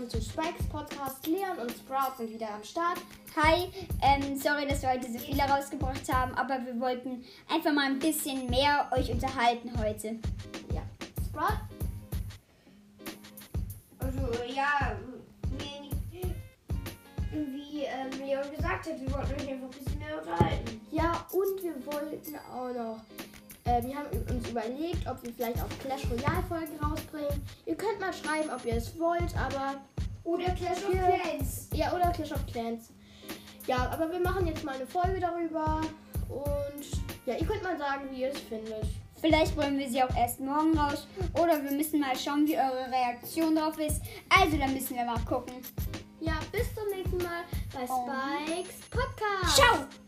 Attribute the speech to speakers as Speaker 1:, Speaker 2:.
Speaker 1: willkommen zu Spikes Podcast. Leon und Sprout sind wieder am Start.
Speaker 2: Hi, ähm, sorry, dass wir heute so viele rausgebracht haben, aber wir wollten einfach mal ein bisschen mehr euch unterhalten heute.
Speaker 1: Ja, Sprout?
Speaker 3: Also, ja, wie ähm, Leon gesagt hat, wir wollten euch einfach ein bisschen mehr unterhalten.
Speaker 1: Ja, und wir wollten auch noch. Äh, wir haben uns überlegt, ob wir vielleicht auch Clash Royale Folgen rausbringen. Ihr könnt mal schreiben, ob ihr es wollt, aber.
Speaker 3: Oder Clash of Clans.
Speaker 1: Ja, oder Clash of Clans. Ja, aber wir machen jetzt mal eine Folge darüber. Und ja, ihr könnt mal sagen, wie ihr es findet.
Speaker 2: Vielleicht bringen wir sie auch erst morgen raus oder wir müssen mal schauen, wie eure Reaktion drauf ist. Also, dann müssen wir mal gucken.
Speaker 1: Ja, bis zum nächsten Mal bei. Spikes Podcast.
Speaker 2: Ciao!